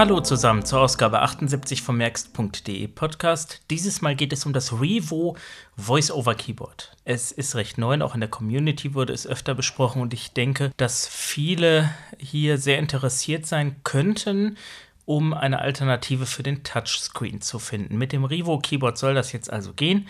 Hallo zusammen zur Ausgabe 78 vom Merkst.de Podcast. Dieses Mal geht es um das Revo Voice-Over Keyboard. Es ist recht neu, auch in der Community wurde es öfter besprochen und ich denke, dass viele hier sehr interessiert sein könnten, um eine Alternative für den Touchscreen zu finden. Mit dem Revo Keyboard soll das jetzt also gehen.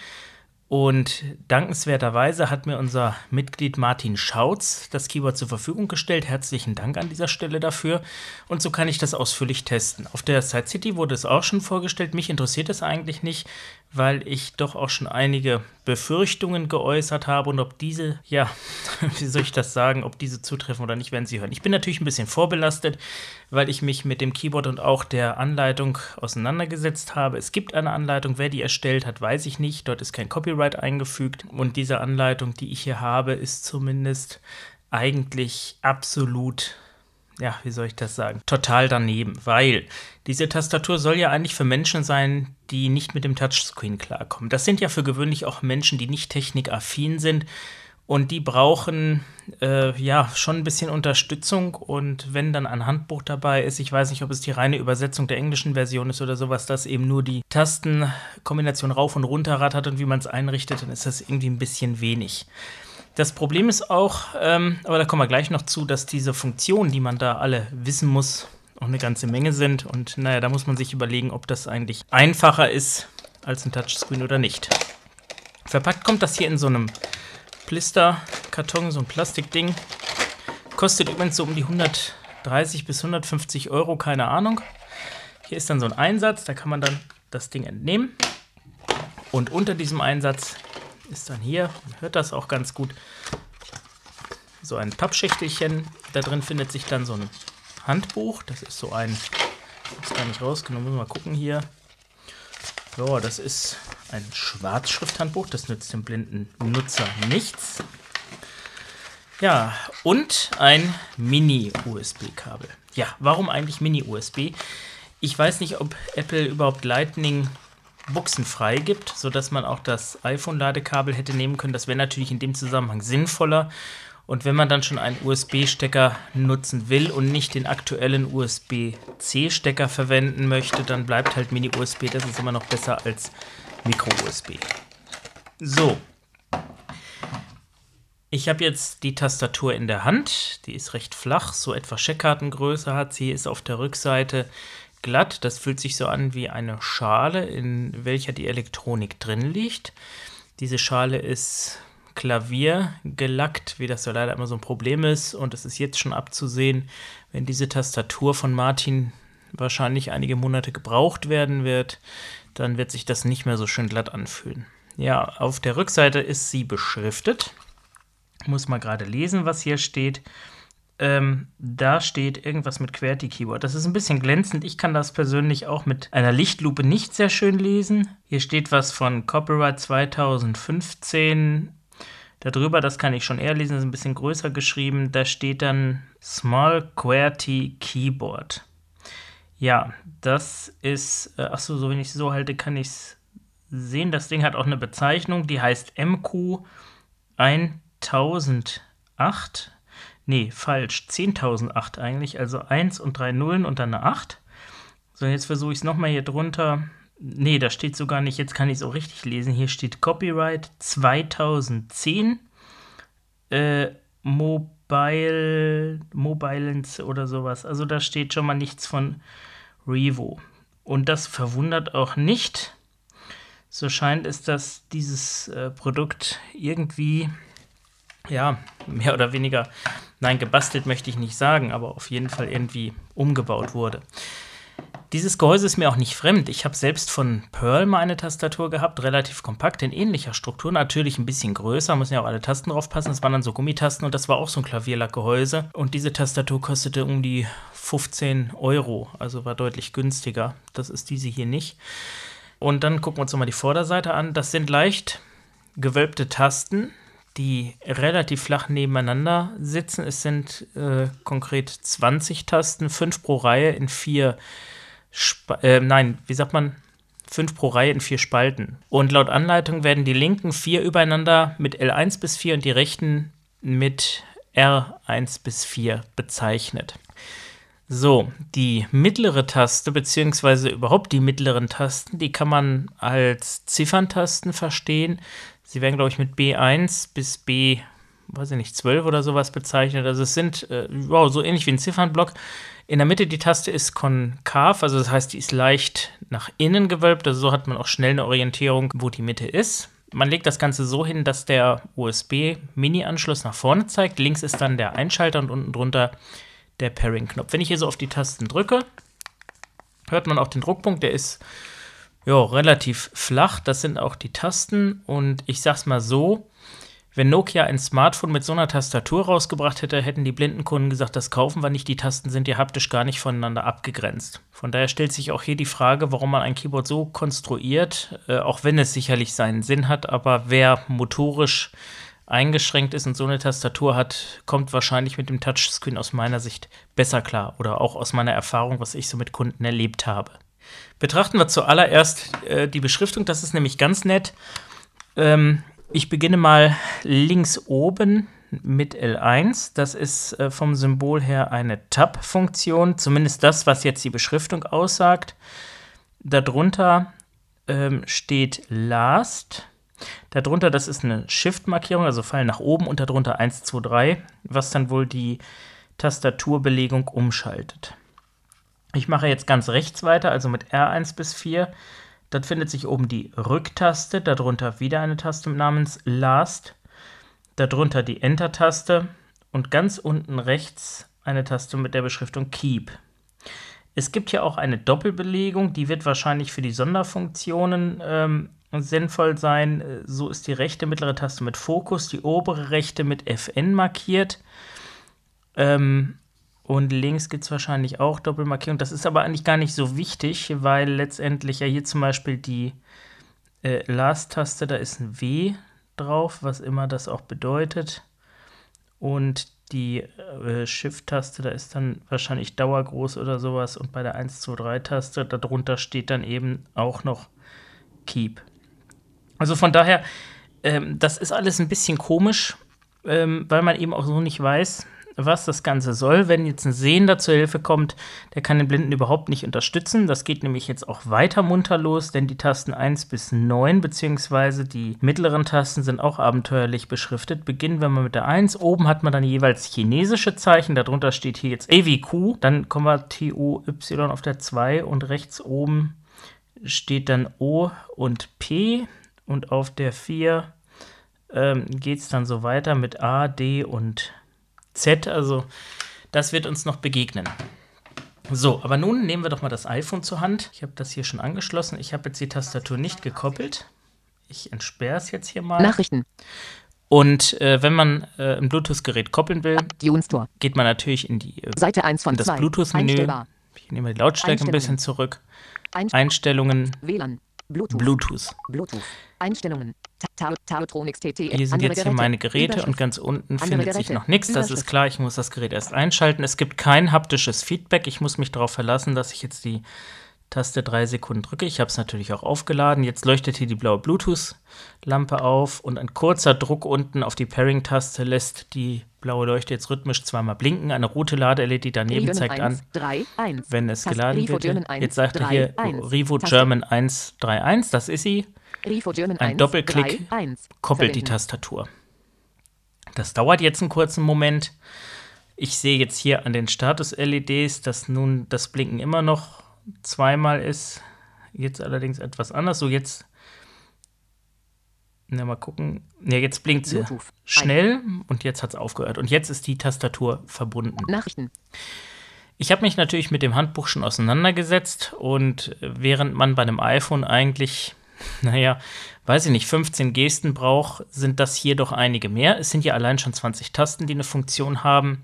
Und dankenswerterweise hat mir unser Mitglied Martin Schautz das Keyboard zur Verfügung gestellt. Herzlichen Dank an dieser Stelle dafür. Und so kann ich das ausführlich testen. Auf der Side City wurde es auch schon vorgestellt. Mich interessiert es eigentlich nicht, weil ich doch auch schon einige Befürchtungen geäußert habe und ob diese, ja, wie soll ich das sagen, ob diese zutreffen oder nicht, werden Sie hören. Ich bin natürlich ein bisschen vorbelastet, weil ich mich mit dem Keyboard und auch der Anleitung auseinandergesetzt habe. Es gibt eine Anleitung, wer die erstellt hat, weiß ich nicht. Dort ist kein Copyright eingefügt und diese Anleitung, die ich hier habe, ist zumindest eigentlich absolut ja, wie soll ich das sagen, total daneben, weil diese Tastatur soll ja eigentlich für Menschen sein, die nicht mit dem Touchscreen klarkommen. Das sind ja für gewöhnlich auch Menschen, die nicht technikaffin sind und die brauchen äh, ja schon ein bisschen Unterstützung und wenn dann ein Handbuch dabei ist, ich weiß nicht, ob es die reine Übersetzung der englischen Version ist oder sowas, das eben nur die Tastenkombination rauf und runter rattert und wie man es einrichtet, dann ist das irgendwie ein bisschen wenig. Das Problem ist auch, ähm, aber da kommen wir gleich noch zu, dass diese Funktionen, die man da alle wissen muss, auch eine ganze Menge sind. Und naja, da muss man sich überlegen, ob das eigentlich einfacher ist als ein Touchscreen oder nicht. Verpackt kommt das hier in so einem Blisterkarton, so ein Plastikding. Kostet übrigens so um die 130 bis 150 Euro, keine Ahnung. Hier ist dann so ein Einsatz, da kann man dann das Ding entnehmen. Und unter diesem Einsatz ist dann hier, man hört das auch ganz gut, so ein Pappschächtelchen. Da drin findet sich dann so ein Handbuch. Das ist so ein, habe gar nicht rausgenommen, mal gucken hier. So, das ist ein Schwarzschrifthandbuch, das nützt dem blinden Nutzer nichts. Ja, und ein Mini-USB-Kabel. Ja, warum eigentlich Mini-USB? Ich weiß nicht, ob Apple überhaupt Lightning buchsenfrei gibt, sodass man auch das iPhone-Ladekabel hätte nehmen können. Das wäre natürlich in dem Zusammenhang sinnvoller. Und wenn man dann schon einen USB-Stecker nutzen will und nicht den aktuellen USB-C-Stecker verwenden möchte, dann bleibt halt Mini-USB. Das ist immer noch besser als Micro-USB. So. Ich habe jetzt die Tastatur in der Hand. Die ist recht flach, so etwa Scheckkartengröße hat sie, ist auf der Rückseite glatt. Das fühlt sich so an wie eine Schale, in welcher die Elektronik drin liegt. Diese Schale ist klaviergelackt, wie das ja leider immer so ein Problem ist. Und es ist jetzt schon abzusehen, wenn diese Tastatur von Martin wahrscheinlich einige Monate gebraucht werden wird, dann wird sich das nicht mehr so schön glatt anfühlen. Ja, auf der Rückseite ist sie beschriftet. Muss mal gerade lesen, was hier steht ähm, da steht irgendwas mit QWERTY-Keyword. Das ist ein bisschen glänzend. Ich kann das persönlich auch mit einer Lichtlupe nicht sehr schön lesen. Hier steht was von Copyright 2015. Darüber, das kann ich schon eher lesen, ist ein bisschen größer geschrieben. Da steht dann Small QWERTY Keyboard. Ja, das ist, äh, achso, so wenn ich es so halte, kann ich es sehen. Das Ding hat auch eine Bezeichnung, die heißt MQ 1008 Nee, falsch. 10.008 eigentlich. Also 1 und 3 Nullen und dann eine 8. So, jetzt versuche ich es nochmal hier drunter. Nee, da steht sogar nicht. Jetzt kann ich es auch richtig lesen. Hier steht Copyright 2010. Äh, Mobile, Mobilens oder sowas. Also da steht schon mal nichts von Revo. Und das verwundert auch nicht. So scheint es, dass dieses äh, Produkt irgendwie, ja, mehr oder weniger nein, gebastelt möchte ich nicht sagen, aber auf jeden Fall irgendwie umgebaut wurde. Dieses Gehäuse ist mir auch nicht fremd. Ich habe selbst von Pearl mal eine Tastatur gehabt, relativ kompakt, in ähnlicher Struktur, natürlich ein bisschen größer, müssen ja auch alle Tasten drauf passen. Das waren dann so Gummitasten und das war auch so ein Klavierlackgehäuse. Und diese Tastatur kostete um die 15 Euro, also war deutlich günstiger. Das ist diese hier nicht. Und dann gucken wir uns nochmal die Vorderseite an. Das sind leicht gewölbte Tasten, die relativ flach nebeneinander sitzen. Es sind äh, konkret 20 Tasten, 5 pro Reihe in vier, Sp äh, nein, wie sagt man, 5 pro Reihe in vier Spalten. Und laut Anleitung werden die linken vier übereinander mit L1 bis 4 und die rechten mit R1 bis 4 bezeichnet. So, die mittlere Taste, beziehungsweise überhaupt die mittleren Tasten, die kann man als Zifferntasten verstehen. Sie werden, glaube ich, mit B1 bis B, weiß ich nicht, 12 oder sowas bezeichnet. Also es sind, äh, wow, so ähnlich wie ein Ziffernblock. In der Mitte die Taste ist konkav, also das heißt, die ist leicht nach innen gewölbt. Also so hat man auch schnell eine Orientierung, wo die Mitte ist. Man legt das Ganze so hin, dass der USB-Mini-Anschluss nach vorne zeigt. Links ist dann der Einschalter und unten drunter der Pairing-Knopf. Wenn ich hier so auf die Tasten drücke, hört man auch den Druckpunkt, der ist ja, relativ flach. Das sind auch die Tasten. Und ich sag's mal so: Wenn Nokia ein Smartphone mit so einer Tastatur rausgebracht hätte, hätten die blinden Kunden gesagt, das kaufen wir nicht. Die Tasten sind ja haptisch gar nicht voneinander abgegrenzt. Von daher stellt sich auch hier die Frage, warum man ein Keyboard so konstruiert, äh, auch wenn es sicherlich seinen Sinn hat. Aber wer motorisch eingeschränkt ist und so eine Tastatur hat, kommt wahrscheinlich mit dem Touchscreen aus meiner Sicht besser klar oder auch aus meiner Erfahrung, was ich so mit Kunden erlebt habe. Betrachten wir zuallererst äh, die Beschriftung, das ist nämlich ganz nett. Ähm, ich beginne mal links oben mit L1. Das ist äh, vom Symbol her eine Tab-Funktion, zumindest das, was jetzt die Beschriftung aussagt. Darunter ähm, steht Last Darunter, das ist eine Shift-Markierung, also Pfeil nach oben und darunter 1, 2, 3, was dann wohl die Tastaturbelegung umschaltet. Ich mache jetzt ganz rechts weiter, also mit R1 bis 4. Dort findet sich oben die Rücktaste, darunter wieder eine Taste namens Last, darunter die Enter-Taste und ganz unten rechts eine Taste mit der Beschriftung Keep. Es gibt hier auch eine Doppelbelegung, die wird wahrscheinlich für die Sonderfunktionen ähm, sinnvoll sein. So ist die rechte mittlere Taste mit Fokus, die obere rechte mit FN markiert. Ähm, und links gibt es wahrscheinlich auch Doppelmarkierung. Das ist aber eigentlich gar nicht so wichtig, weil letztendlich ja hier zum Beispiel die äh, Last-Taste, da ist ein W drauf, was immer das auch bedeutet. Und die äh, Shift-Taste, da ist dann wahrscheinlich Dauergroß oder sowas. Und bei der 1, 2, 3-Taste, darunter steht dann eben auch noch Keep. Also von daher, ähm, das ist alles ein bisschen komisch, ähm, weil man eben auch so nicht weiß, was das Ganze soll. Wenn jetzt ein Sehender zur Hilfe kommt, der kann den Blinden überhaupt nicht unterstützen. Das geht nämlich jetzt auch weiter munter los, denn die Tasten 1 bis 9 beziehungsweise die mittleren Tasten sind auch abenteuerlich beschriftet. Beginnen wir mal mit der 1. Oben hat man dann jeweils chinesische Zeichen. Darunter steht hier jetzt AVQ. Dann kommen wir TUY auf der 2 und rechts oben steht dann O und P und auf der 4 ähm, geht es dann so weiter mit A, D und Z. Also das wird uns noch begegnen. So, aber nun nehmen wir doch mal das iPhone zur Hand. Ich habe das hier schon angeschlossen. Ich habe jetzt die Tastatur nicht gekoppelt. Ich entsperre es jetzt hier mal. Nachrichten. Und äh, wenn man äh, ein Bluetooth-Gerät koppeln will, geht man natürlich in die äh, Seite 1 von das 2. Bluetooth-Menü. Ich nehme die Lautstärke ein bisschen zurück. Einst- Einstellungen, WLAN. Bluetooth. Bluetooth. Bluetooth. Einstellungen. Hier sind jetzt hier meine Geräte und ganz unten findet sich noch nichts. Das ist klar, ich muss das Gerät erst einschalten. Es gibt kein haptisches Feedback. Ich muss mich darauf verlassen, dass ich jetzt die Taste drei Sekunden drücke. Ich habe es natürlich auch aufgeladen. Jetzt leuchtet hier die blaue Bluetooth-Lampe auf und ein kurzer Druck unten auf die Pairing-Taste lässt die blaue Leuchte jetzt rhythmisch zweimal blinken. Eine rote Lade-LED daneben Riven zeigt 1, an, 3, 1. wenn es Taste- geladen Rivo wird. German 1, Jetzt sagt er 3, hier 1. Rivo Taste. German 131, das ist sie. Ein 1, Doppelklick 3, 1. koppelt die. Tastatur. Das dauert jetzt einen kurzen Moment. Ich sehe jetzt hier an den Status-LEDs, dass nun das Blinken immer noch zweimal ist. Jetzt allerdings etwas anders. So, jetzt. Na, mal gucken. Ja, jetzt blinkt sie Bluetooth. schnell und jetzt hat es aufgehört. Und jetzt ist die Tastatur verbunden. Nachrichten. Ich habe mich natürlich mit dem Handbuch schon auseinandergesetzt und während man bei einem iPhone eigentlich, naja, weiß ich nicht, 15 Gesten braucht, sind das hier doch einige mehr. Es sind ja allein schon 20 Tasten, die eine Funktion haben.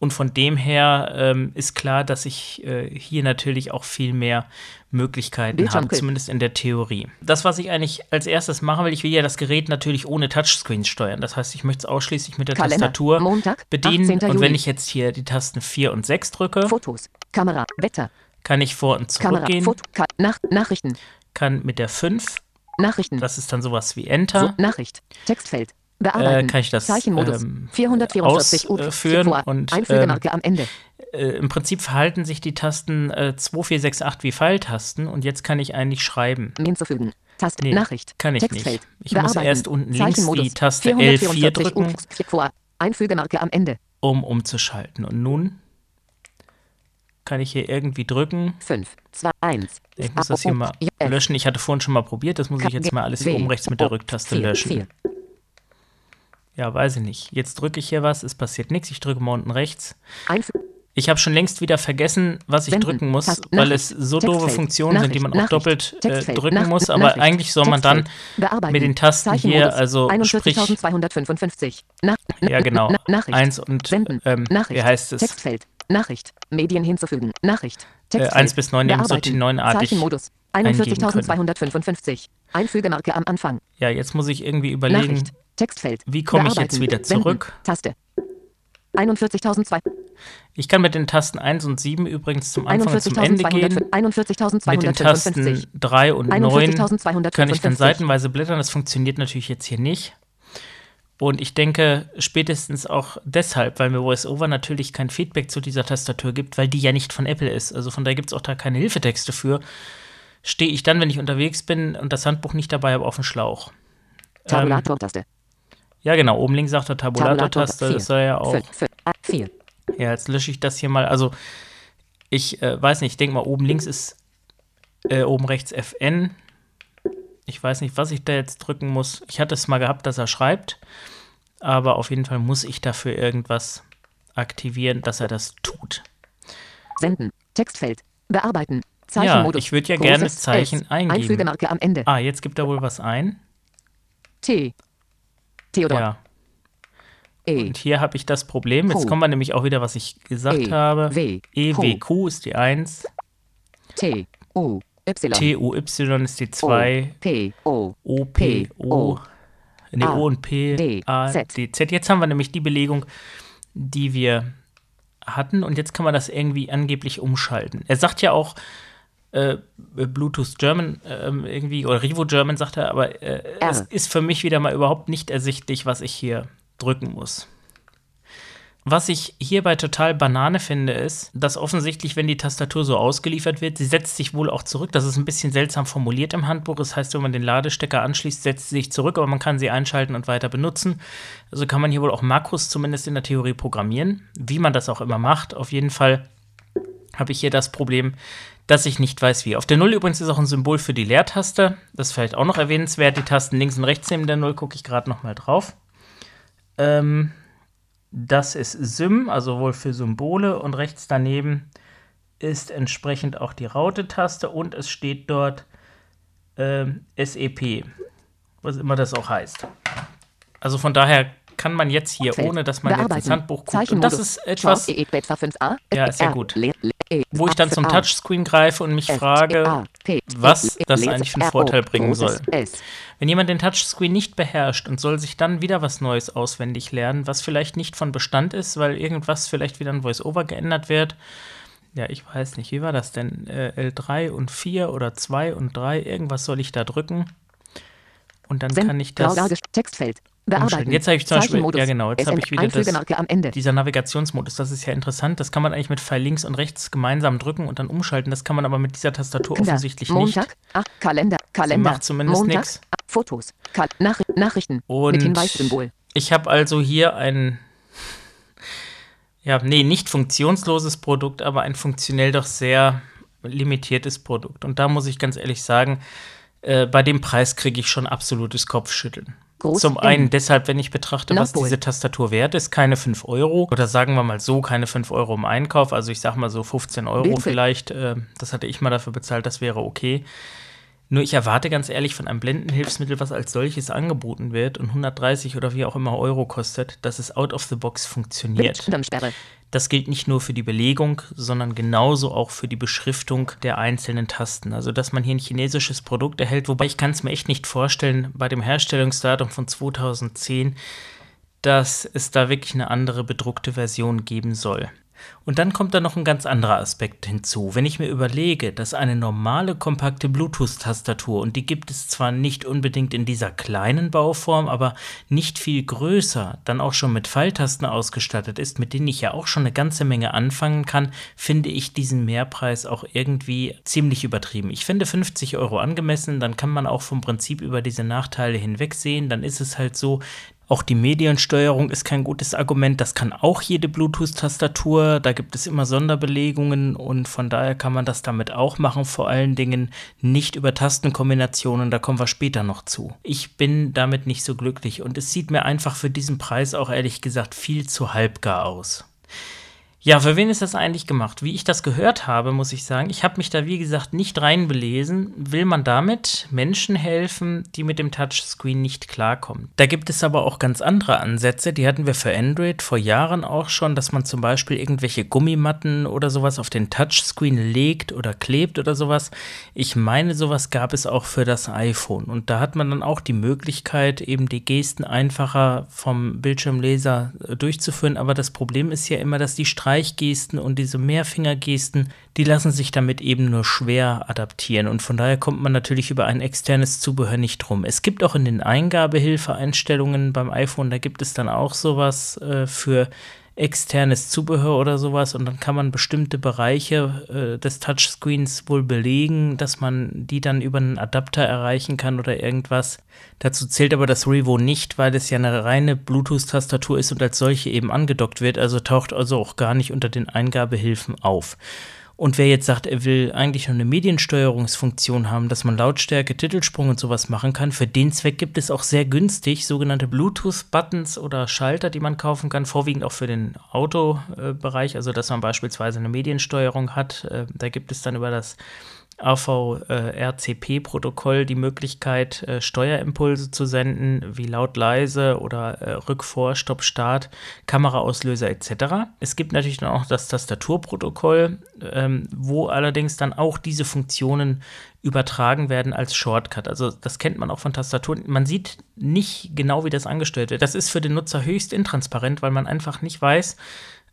Und von dem her ähm, ist klar, dass ich äh, hier natürlich auch viel mehr Möglichkeiten habe, zumindest in der Theorie. Das, was ich eigentlich als erstes machen will, ich will ja das Gerät natürlich ohne Touchscreen steuern. Das heißt, ich möchte es ausschließlich mit der Kalender. Tastatur Montag, bedienen. 18. Und wenn ich jetzt hier die Tasten 4 und 6 drücke, Fotos. Kamera. Wetter. kann ich vor und Kamera. zurückgehen, Foto. Ka Nach Nachrichten. kann mit der 5, Nachrichten. das ist dann sowas wie So, Enter, Nachricht. Textfeld. Äh, Bearbeiten. kann ich das Zeichenmodus. ähm, 444 U. ausführen Vor. und Einfügemarke am Ende. äh, im Prinzip verhalten sich die Tasten äh, 2, 4, 6, 8 wie Pfeiltasten und jetzt kann ich eigentlich schreiben. Hinzufügen. Taste. Nee, Nachricht. kann ich Textfeld. nicht. Ich muss erst unten links die Taste 444 L4 drücken. Einfügemarke am Ende. um umzuschalten. Und nun kann ich hier irgendwie drücken. 5, 2, 1. Ich muss das hier mal löschen. Ich hatte vorhin schon mal probiert. Das muss ich jetzt mal alles hier oben rechts mit der Rücktaste löschen. Ja, weiß ich nicht. Jetzt drücke ich hier was, es passiert nichts. Ich drücke mal unten rechts. Ich habe schon längst wieder vergessen, was ich Senden. drücken muss, Taste. weil es so doofe. Funktionen sind, die man auch doppelt äh, drücken Nach- muss. Aber Nachricht. eigentlich soll man dann mit den Tasten hier, also sprich, 41.255. Na, na, ja genau, Nachricht. eins und Senden. ähm, Nachricht. wie heißt es? Textfeld. Nachricht. Medien hinzufügen. Nachricht. Äh, Textfeld. 1 bis 9 nehmen Bearbeiten. sortineuenartig Zeichenmodus. eingeben 41.255. Einfügemarke am Anfang. Ja, jetzt muss ich irgendwie überlegen, Nachricht. Textfeld. wie komme ich jetzt wieder zurück? Taste. 41.200. Ich kann mit den Tasten 1 und 7 übrigens zum Anfang und zum Ende gehen. 41.255. Mit den Tasten 3 und 9 kann ich dann 41.255. seitenweise blättern. Das funktioniert natürlich jetzt hier nicht. Und ich denke, spätestens auch deshalb, weil mir VoiceOver natürlich kein Feedback zu dieser Tastatur gibt, weil die ja nicht von Apple ist. Also von daher gibt es auch da keine Hilfetexte für. Stehe ich dann, wenn ich unterwegs bin und das Handbuch nicht dabei habe, auf dem Schlauch. Ähm, Tabulator-Taste. Ja, genau, oben links sagt er Tabulator-Taste. Tabulator, Das soll ja auch. 4. Ja, jetzt lösche ich das hier mal. Also, ich äh, weiß nicht, ich denke mal, oben links ist äh, oben rechts FN. Ich weiß nicht, was ich da jetzt drücken muss. Ich hatte es mal gehabt, dass er schreibt. Aber auf jeden Fall muss ich dafür irgendwas aktivieren, dass er das tut. Senden. Textfeld. Bearbeiten. Ja, Zeichenmodus. ich würde ja gerne Großes Zeichen S. eingeben. Einfügemarke am Ende. Ah, jetzt gibt er wohl was ein. T. Theodor. Ja. E. Und hier habe ich das Problem. Jetzt Q. kommen wir nämlich auch wieder, was ich gesagt E. habe. W. E. W, Q ist die 1. T. U. Y. T, U, Y ist die 2. P. O. O, P, O. Ne, O und P, D, A, Z. D, Z. Jetzt haben wir nämlich die Belegung, die wir hatten und jetzt kann man das irgendwie angeblich umschalten. Er sagt ja auch äh, Bluetooth German ähm, irgendwie oder Rivo German sagt er, aber äh, es ist für mich wieder mal überhaupt nicht ersichtlich, was ich hier drücken muss. Was ich hierbei total Banane finde, ist, dass offensichtlich, wenn die Tastatur so ausgeliefert wird, sie setzt sich wohl auch zurück. Das ist ein bisschen seltsam formuliert im Handbuch. Das heißt, wenn man den Ladestecker anschließt, setzt sie sich zurück, aber man kann sie einschalten und weiter benutzen. Also kann man hier wohl auch Makros zumindest in der Theorie programmieren. Wie man das auch immer macht. Auf jeden Fall habe ich hier das Problem, dass ich nicht weiß, wie. Auf der 0 übrigens ist auch ein Symbol für die Leertaste. Das ist vielleicht auch noch erwähnenswert. Die Tasten links und rechts neben der 0 gucke ich gerade noch mal drauf. Ähm, das ist Sym, also wohl für Symbole. Und rechts daneben ist entsprechend auch die Raute-Taste und es steht dort ähm, SEP, was immer das auch heißt. Also von daher kann man jetzt hier, ohne dass man jetzt ins. Handbuch guckt, und das ist etwas, 5a, Ja, ist ja gut. E, wo ich dann zum Touchscreen greife und mich F, frage, was E, das eigentlich für einen Vorteil bringen soll. Wenn jemand den Touchscreen nicht beherrscht und soll sich dann wieder was Neues auswendig lernen, was vielleicht nicht von Bestand ist, weil irgendwas vielleicht wieder ein Voice-Over geändert wird. Ja, ich weiß nicht, wie war das denn? Äh, L3 und 4 oder 2 und 3, irgendwas soll ich da drücken. Und dann Send, kann ich das. Textfeld. Bearbeiten. Jetzt habe ich zum Beispiel, ja genau, jetzt habe ich wieder das, am Ende. dieser Navigationsmodus. Das ist ja interessant. Das kann man eigentlich mit Pfeil links und rechts gemeinsam drücken und dann umschalten. Das kann man aber mit dieser Tastatur Kalender. offensichtlich Montag, nicht. Ach, Kalender, Kalender. macht zumindest nix. ah, Fotos, Kal Nach Nachrichten Und mit Hinweissymbol. Ich habe also hier ein, ja, nee, nicht funktionsloses Produkt, aber ein funktionell doch sehr limitiertes Produkt. Und da muss ich ganz ehrlich sagen, äh, bei dem Preis kriege ich schon absolutes Kopfschütteln. Groß Zum einen deshalb, wenn ich betrachte, was Nordpol. diese Tastatur wert ist, keine 5 Euro. Oder sagen wir mal so, keine 5 Euro im Einkauf. Also ich sag mal so 15 Euro Bildfil- vielleicht. Äh, das hatte ich mal dafür bezahlt, das wäre okay. Nur ich erwarte ganz ehrlich von einem Blendenhilfsmittel, was als solches angeboten wird und 130 oder wie auch immer Euro kostet, dass es out of the box funktioniert. Das gilt nicht nur für die Belegung, sondern genauso auch für die Beschriftung der einzelnen Tasten. Also, dass man hier ein chinesisches Produkt erhält, wobei ich kann es mir echt nicht vorstellen, bei dem Herstellungsdatum von 2010, dass es da wirklich eine andere bedruckte Version geben soll. Und dann kommt da noch ein ganz anderer Aspekt hinzu. Wenn ich mir überlege, dass eine normale kompakte Bluetooth-Tastatur, und die gibt es zwar nicht unbedingt in dieser kleinen Bauform, aber nicht viel größer, dann auch schon mit Pfeiltasten ausgestattet ist, mit denen ich ja auch schon eine ganze Menge anfangen kann, finde ich diesen Mehrpreis auch irgendwie ziemlich übertrieben. Ich finde 50 Euro angemessen, dann kann man auch vom Prinzip über diese Nachteile hinwegsehen. Dann ist es halt so, auch die Mediensteuerung ist kein gutes Argument. Das kann auch jede Bluetooth-Tastatur. Da gibt es immer Sonderbelegungen und von daher kann man das damit auch machen. Vor allen Dingen nicht über Tastenkombinationen. Da kommen wir später noch zu. Ich bin damit nicht so glücklich und es sieht mir einfach für diesen Preis auch ehrlich gesagt viel zu halbgar aus. Ja, für wen ist das eigentlich gemacht? Wie ich das gehört habe, muss ich sagen, ich habe mich da wie gesagt nicht reinbelesen. Will man damit Menschen helfen, die mit dem Touchscreen nicht klarkommen? Da gibt es aber auch ganz andere Ansätze, die hatten wir für Android vor Jahren auch schon, dass man zum Beispiel irgendwelche Gummimatten oder sowas auf den Touchscreen legt oder klebt oder sowas. Ich meine, sowas gab es auch für das iPhone und da hat man dann auch die Möglichkeit, eben die Gesten einfacher vom Bildschirmleser äh, durchzuführen. Aber das Problem ist ja immer, dass die Streifen Streichgesten und diese Mehrfingergesten, die lassen sich damit eben nur schwer adaptieren und von daher kommt man natürlich über ein externes Zubehör nicht drum. Es gibt auch in den Eingabehilfeeinstellungen beim iPhone, da gibt es dann auch sowas äh, für externes Zubehör oder sowas und dann kann man bestimmte Bereiche äh, des Touchscreens wohl belegen, dass man die dann über einen Adapter erreichen kann oder irgendwas. Dazu zählt aber das Revo nicht, weil es ja eine reine Bluetooth-Tastatur ist und als solche eben angedockt wird, also taucht also auch gar nicht unter den Eingabehilfen auf. Und wer jetzt sagt, er will eigentlich nur eine Mediensteuerungsfunktion haben, dass man Lautstärke, Titelsprung und sowas machen kann, für den Zweck gibt es auch sehr günstig sogenannte Bluetooth-Buttons oder Schalter, die man kaufen kann, vorwiegend auch für den Autobereich, also dass man beispielsweise eine Mediensteuerung hat. Äh, da gibt es dann über das AVRCP-Protokoll die Möglichkeit, äh, Steuerimpulse zu senden, wie laut, leise oder äh, Rückvor, Stopp, Start, Kameraauslöser etc. Es gibt natürlich dann auch das Tastaturprotokoll, ähm, wo allerdings dann auch diese Funktionen übertragen werden als Shortcut. Also das kennt man auch von Tastaturen. Man sieht nicht genau, wie das angestellt wird. Das ist für den Nutzer höchst intransparent, weil man einfach nicht weiß,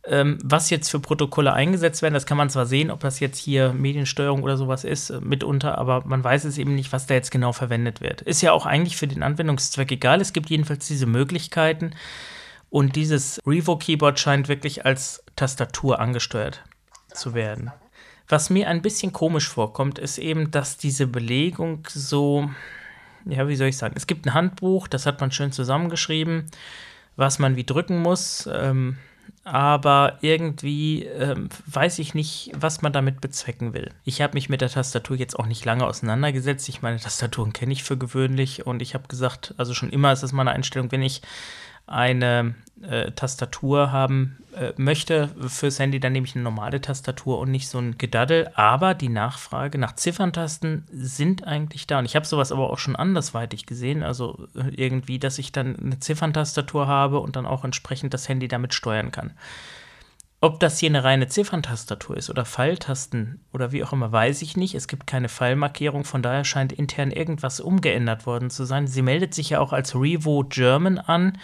ähm, was jetzt für Protokolle eingesetzt werden, das kann man zwar sehen, ob das jetzt hier Mediensteuerung oder sowas ist, äh, mitunter, aber man weiß es eben nicht, was da jetzt genau verwendet wird. Ist ja auch eigentlich für den Anwendungszweck egal. Es gibt jedenfalls diese Möglichkeiten. Und dieses Revo-Keyboard scheint wirklich als Tastatur angesteuert zu werden. Was mir ein bisschen komisch vorkommt, ist eben, dass diese Belegung so, ja, wie soll ich sagen, es gibt ein Handbuch, das hat man schön zusammengeschrieben, was man wie drücken muss. Ähm, aber irgendwie ähm, weiß ich nicht, was man damit bezwecken will. Ich habe mich mit der Tastatur jetzt auch nicht lange auseinandergesetzt. Ich meine, Tastaturen kenne ich für gewöhnlich und ich habe gesagt, also schon immer ist es meine Einstellung, wenn ich eine äh, Tastatur haben äh, möchte fürs Handy, dann nehme ich eine normale Tastatur und nicht so ein Gedaddel. Aber die Nachfrage nach Zifferntasten sind eigentlich da. Und ich habe sowas aber auch schon andersweitig gesehen. Also äh, irgendwie, dass ich dann eine Zifferntastatur habe und dann auch entsprechend das Handy damit steuern kann. Ob das hier eine reine Zifferntastatur ist oder Pfeiltasten oder wie auch immer, weiß ich nicht. Es gibt keine Pfeilmarkierung, von daher scheint intern irgendwas umgeändert worden zu sein. Sie meldet sich ja auch als Revo German an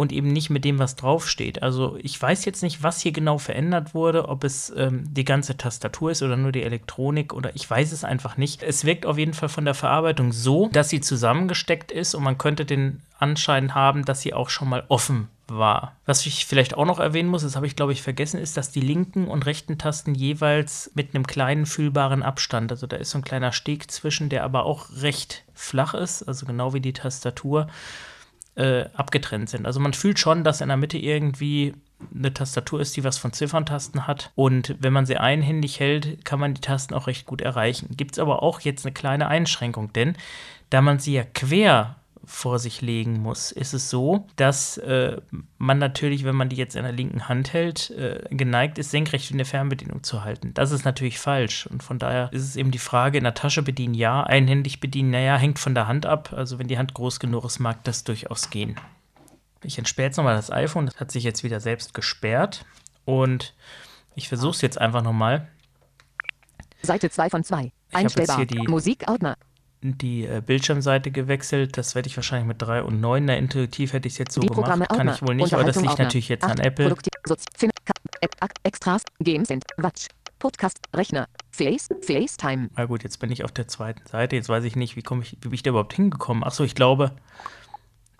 und eben nicht mit dem, was draufsteht. Also ich weiß jetzt nicht, was hier genau verändert wurde, ob es ähm, die ganze Tastatur ist oder nur die Elektronik oder ich weiß es einfach nicht. Es wirkt auf jeden Fall von der Verarbeitung so, dass sie zusammengesteckt ist und man könnte den Anschein haben, dass sie auch schon mal offen war. Was ich vielleicht auch noch erwähnen muss, das habe ich glaube ich vergessen, ist, dass die linken und rechten Tasten jeweils mit einem kleinen fühlbaren Abstand, also da ist so ein kleiner Steg zwischen, der aber auch recht flach ist, also genau wie die Tastatur äh, abgetrennt sind. Also man fühlt schon, dass in der Mitte irgendwie eine Tastatur ist, die was von Zifferntasten hat. Und wenn man sie einhändig hält, kann man die Tasten auch recht gut erreichen. Gibt es aber auch jetzt eine kleine Einschränkung, denn da man sie ja quer vor sich legen muss, ist es so, dass äh, man natürlich, wenn man die jetzt in der linken Hand hält, äh, geneigt ist, senkrecht in der Fernbedienung zu halten. Das ist natürlich falsch. Und von daher ist es eben die Frage, in der Tasche bedienen ja, einhändig bedienen, naja, hängt von der Hand ab. Also wenn die Hand groß genug ist, mag das durchaus gehen. Ich entsperre jetzt nochmal das iPhone, das hat sich jetzt wieder selbst gesperrt. Und ich versuche es jetzt einfach nochmal. Seite 2 von 2. Einstellbar. Musikordner die äh, Bildschirmseite gewechselt. Das werde ich wahrscheinlich mit 3 und 9. Na, intuitiv hätte ich es jetzt so gemacht. Kann ich wohl nicht, aber das liegt natürlich jetzt an Apple. Extras, Games sind Watch, Podcast, Rechner, Face, FaceTime. Na gut, jetzt bin ich auf der zweiten Seite. Jetzt weiß ich nicht, wie, ich, wie bin ich da überhaupt hingekommen? Achso, ich glaube,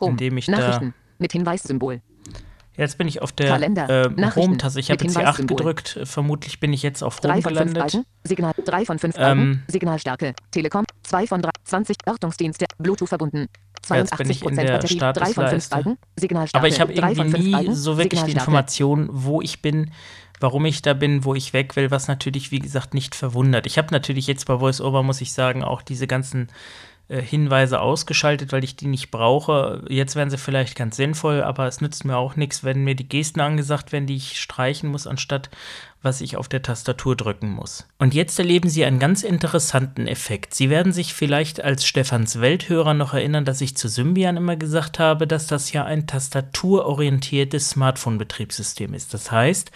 Home, indem ich Nachrichten da. mit Hinweissymbol. Jetzt bin ich auf der Kalender, äh, Home-Taste. Ich habe jetzt die 8 Hinweissymbol. gedrückt. Vermutlich bin ich jetzt auf Home 3 von 5 gelandet. Signal, 3 von 5 Ähm, Signalstärke, Telekom, 2 von 3, 20 Ortungsdienste, Bluetooth verbunden. jetzt bin ich in 82% der Batterie, 3 von 5 Statusleiste. Balken, Signalstärke, Aber ich habe 3 von irgendwie 5 nie Balken, so wirklich die. Information, wo ich bin, warum ich da bin, wo ich weg will, was natürlich, wie gesagt, nicht verwundert. Ich habe natürlich jetzt bei VoiceOver, muss ich sagen, auch diese ganzen äh, Hinweise ausgeschaltet, weil ich die nicht brauche. Jetzt wären sie vielleicht ganz sinnvoll, aber es nützt mir auch nichts, wenn mir die Gesten angesagt werden, die ich streichen muss, anstatt was ich auf der Tastatur drücken muss. Und jetzt erleben Sie einen ganz interessanten Effekt. Sie werden sich vielleicht als Stefans Welthörer noch erinnern, dass ich zu Symbian immer gesagt habe, dass das ja ein tastaturorientiertes Smartphone-Betriebssystem ist. Das heißt,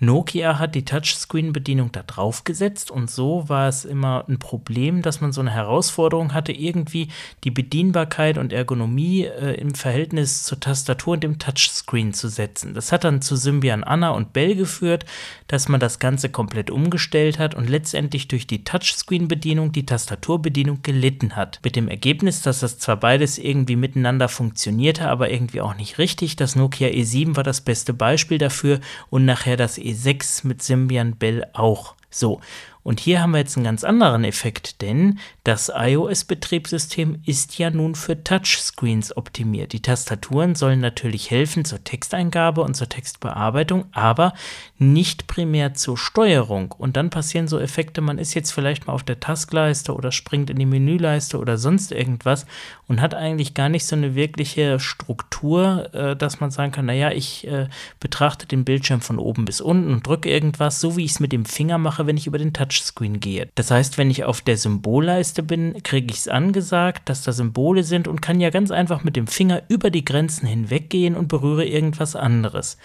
Nokia hat die Touchscreen-Bedienung da drauf gesetzt und so war es immer ein Problem, dass man so eine Herausforderung hatte, irgendwie die Bedienbarkeit und Ergonomie äh, im Verhältnis zur Tastatur und dem Touchscreen zu setzen. Das hat dann zu Symbian Anna und Bell geführt, dass man das Ganze komplett umgestellt hat und letztendlich durch die Touchscreen-Bedienung die Tastaturbedienung gelitten hat. Mit dem Ergebnis, dass das zwar beides irgendwie miteinander funktionierte, aber irgendwie auch nicht richtig. Das Nokia E7 war das beste Beispiel dafür und nachher das E6 mit Symbian Bell auch. So, und hier haben wir jetzt einen ganz anderen Effekt, denn das iOS-Betriebssystem ist ja nun für Touchscreens optimiert. Die Tastaturen sollen natürlich helfen zur Texteingabe und zur Textbearbeitung, aber nicht primär zur Steuerung. Und dann passieren so Effekte, man ist jetzt vielleicht mal auf der Taskleiste oder springt in die Menüleiste oder sonst irgendwas und hat eigentlich gar nicht so eine wirkliche Struktur, äh, dass man sagen kann, naja, ich äh, betrachte den Bildschirm von oben bis unten und drücke irgendwas, so wie ich es mit dem Finger mache, wenn ich über den Touchscreen gehe. Das heißt, wenn ich auf der Symbolleiste bin, kriege ich es angesagt, dass da Symbole sind und kann ja ganz einfach mit dem Finger über die Grenzen hinweggehen und berühre irgendwas anderes.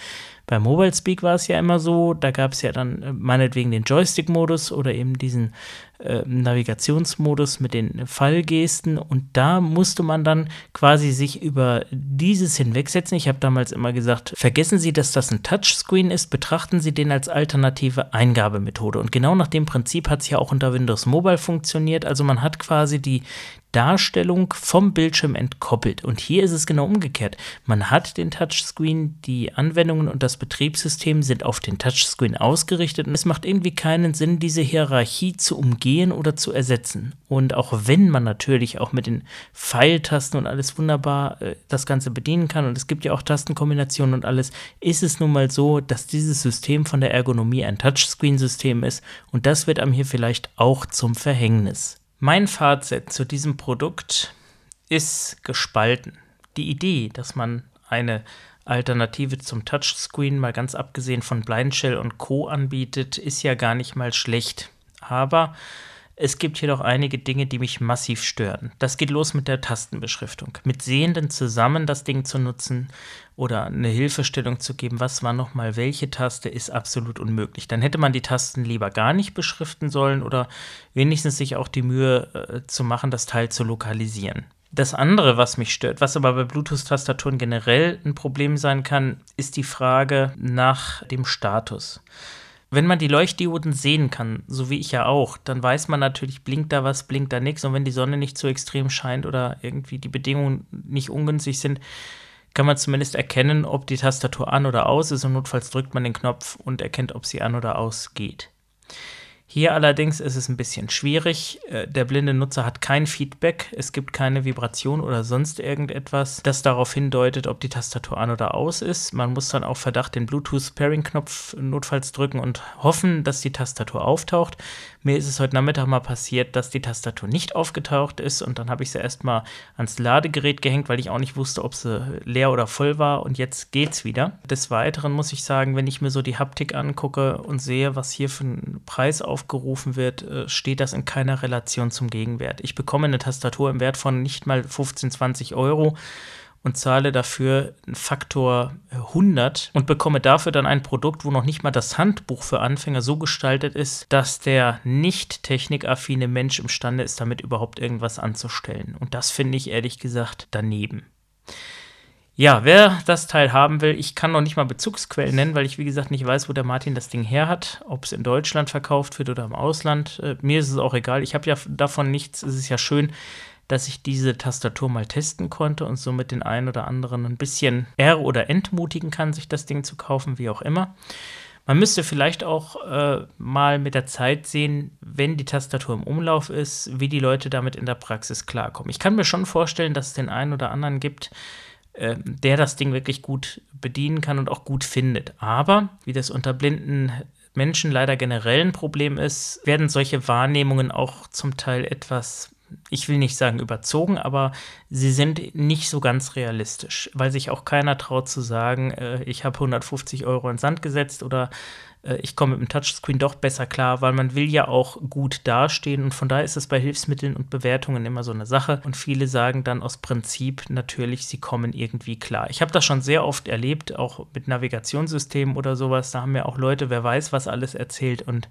Bei Mobile Speak war es ja immer so, da gab es ja dann äh, meinetwegen den Joystick-Modus oder eben diesen äh, Navigationsmodus mit den Fallgesten und da musste man dann quasi sich über dieses hinwegsetzen. Ich habe damals immer gesagt, vergessen Sie, dass das ein Touchscreen ist, betrachten Sie den als alternative Eingabemethode. Und genau nach dem Prinzip hat es ja auch unter Windows Mobile funktioniert. Also man hat quasi die Darstellung vom Bildschirm entkoppelt. Und hier ist es genau umgekehrt. Man hat den Touchscreen, die Anwendungen und das Betriebssystem sind auf den Touchscreen ausgerichtet und es macht irgendwie keinen Sinn, diese Hierarchie zu umgehen oder zu ersetzen. Und auch wenn man natürlich auch mit den Pfeiltasten und alles wunderbar äh, das Ganze bedienen kann und es gibt ja auch Tastenkombinationen und alles, ist es nun mal so, dass dieses System von der Ergonomie ein Touchscreen-System ist und das wird einem hier vielleicht auch zum Verhängnis. Mein Fazit zu diesem Produkt ist gespalten. Die Idee, dass man eine Alternative zum Touchscreen, mal ganz abgesehen von Blindshell und Co. anbietet, ist ja gar nicht mal schlecht. Aber es gibt hier doch einige Dinge, die mich massiv stören. Das geht los mit der Tastenbeschriftung. Mit Sehenden zusammen das Ding zu nutzen oder eine Hilfestellung zu geben, was war nochmal welche Taste, ist absolut unmöglich. Dann hätte man die Tasten lieber gar nicht beschriften sollen oder wenigstens sich auch die Mühe äh, zu machen, das Teil zu lokalisieren. Das andere, was mich stört, was aber bei Bluetooth-Tastaturen generell ein Problem sein kann, ist die Frage nach dem Status. Wenn man die Leuchtdioden sehen kann, so wie ich ja auch, dann weiß man natürlich, blinkt da was, blinkt da nichts. Und wenn die Sonne nicht so extrem scheint oder irgendwie die Bedingungen nicht ungünstig sind, kann man zumindest erkennen, ob die Tastatur an oder aus ist. Und notfalls drückt man den Knopf und erkennt, ob sie an oder aus geht. Hier allerdings ist es ein bisschen schwierig. Äh, Der blinde Nutzer hat kein Feedback. Es gibt keine Vibration oder sonst irgendetwas, das darauf hindeutet, ob die Tastatur an oder aus ist. Man muss dann auf Verdacht den Bluetooth-Pairing-Knopf notfalls drücken und hoffen, dass die Tastatur auftaucht. Mir ist es heute Nachmittag mal passiert, dass die Tastatur nicht aufgetaucht ist und dann habe ich sie erstmal ans Ladegerät gehängt, weil ich auch nicht wusste, ob sie leer oder voll war und jetzt geht's wieder. Des Weiteren muss ich sagen, wenn ich mir so die Haptik angucke und sehe, was hier für ein Preis aufgerufen wird, äh, steht das in keiner Relation zum Gegenwert. Ich bekomme eine Tastatur im Wert von nicht mal 15, 20 Euro und zahle dafür einen Faktor 100 und bekomme dafür dann ein Produkt, wo noch nicht mal das Handbuch für Anfänger so gestaltet ist, dass der nicht technikaffine Mensch imstande ist, damit überhaupt irgendwas anzustellen. Und das finde ich ehrlich gesagt daneben. Ja, wer das Teil haben will, ich kann noch nicht mal Bezugsquellen nennen, weil ich, wie gesagt, nicht weiß, wo der Martin das Ding her hat, ob es in Deutschland verkauft wird oder im Ausland. Äh, mir ist es auch egal. Ich habe ja davon nichts. Es ist ja schön, dass ich diese Tastatur mal testen konnte und somit den einen oder anderen ein bisschen R- oder entmutigen kann, sich das Ding zu kaufen, wie auch immer. Man müsste vielleicht auch äh, mal mit der Zeit sehen, wenn die Tastatur im Umlauf ist, wie die Leute damit in der Praxis klarkommen. Ich kann mir schon vorstellen, dass es den einen oder anderen gibt, äh, der das Ding wirklich gut bedienen kann und auch gut findet. Aber wie das unter blinden Menschen leider generell ein Problem ist, werden solche Wahrnehmungen auch zum Teil etwas ich will nicht sagen überzogen, aber sie sind nicht so ganz realistisch, weil sich auch keiner traut zu sagen, äh, ich habe 150 Euro in Sand gesetzt oder äh, ich komme mit dem Touchscreen doch besser klar, weil man will ja auch gut dastehen und von daher ist es bei Hilfsmitteln und Bewertungen immer so eine Sache und viele sagen dann aus Prinzip natürlich, sie kommen irgendwie klar. Ich habe das schon sehr oft erlebt, auch mit Navigationssystemen oder sowas, da haben ja auch Leute, wer weiß, was alles erzählt und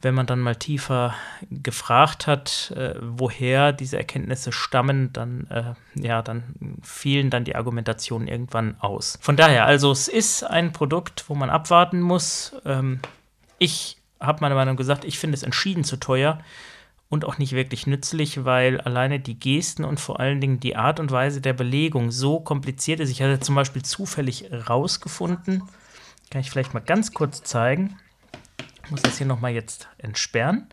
wenn man dann mal tiefer gefragt hat, äh, woher diese Erkenntnisse stammen, dann, äh, ja, dann fielen dann die Argumentationen irgendwann aus. Von daher, also es ist ein Produkt, wo man abwarten muss. Ähm, ich habe meine Meinung gesagt, ich finde es entschieden zu teuer und auch nicht wirklich nützlich, weil alleine die Gesten und vor allen Dingen die Art und Weise der Belegung so kompliziert ist. Ich hatte zum Beispiel zufällig rausgefunden, kann ich vielleicht mal ganz kurz zeigen. Ich muss das hier nochmal jetzt entsperren.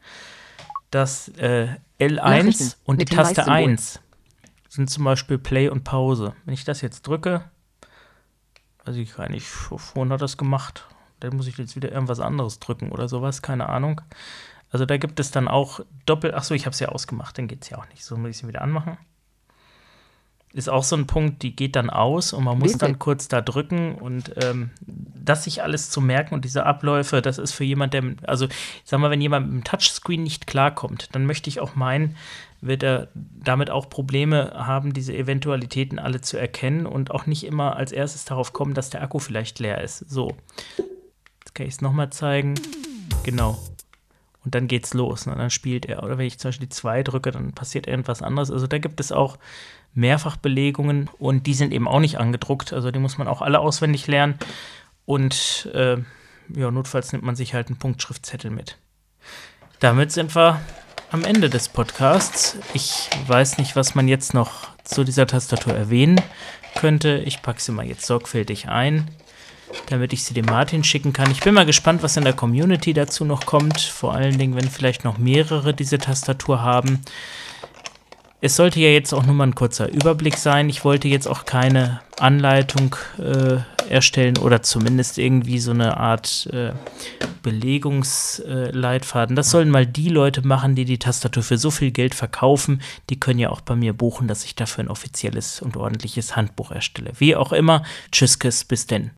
Das äh, L1 und die Taste 1 sind zum Beispiel Play und Pause. Wenn ich das jetzt drücke, weiß ich gar nicht, vorhin hat das gemacht. Dann muss ich jetzt wieder irgendwas anderes drücken oder sowas, keine Ahnung. Also da gibt es dann auch Doppel. Achso, ich habe es ja ausgemacht, dann geht es ja auch nicht. So muss ich es wieder anmachen ist auch so ein Punkt, die geht dann aus und man muss dann kurz da drücken und ähm, das sich alles zu merken und diese Abläufe, das ist für jemand, der, also ich sag mal, wenn jemand mit dem Touchscreen nicht klarkommt, dann möchte ich auch meinen, wird er damit auch Probleme haben, diese Eventualitäten alle zu erkennen und auch nicht immer als erstes darauf kommen, dass der Akku vielleicht leer ist. So, jetzt kann ich es nochmal zeigen. Genau. Und dann geht's los. Ne? Dann spielt er. Oder wenn ich zum Beispiel die 2 drücke, dann passiert irgendwas anderes. Also da gibt es auch Mehrfachbelegungen und die sind eben auch nicht angedruckt. Also die muss man auch alle auswendig lernen. Und äh, ja, notfalls nimmt man sich halt einen Punktschriftzettel mit. Damit sind wir am Ende des Podcasts. Ich weiß nicht, was man jetzt noch zu dieser Tastatur erwähnen könnte. Ich packe sie mal jetzt sorgfältig ein, damit ich sie dem Martin schicken kann. Ich bin mal gespannt, was in der Community dazu noch kommt. Vor allen Dingen, wenn vielleicht noch mehrere diese Tastatur haben. Es sollte ja jetzt auch nur mal ein kurzer Überblick sein. Ich wollte jetzt auch keine Anleitung äh, erstellen oder zumindest irgendwie so eine Art äh, Belegungsleitfaden. das sollen mal die Leute machen, die die Tastatur für so viel Geld verkaufen. Die können ja auch bei mir buchen, dass ich dafür ein offizielles und ordentliches Handbuch erstelle. Wie auch immer. Tschüss, bis denn.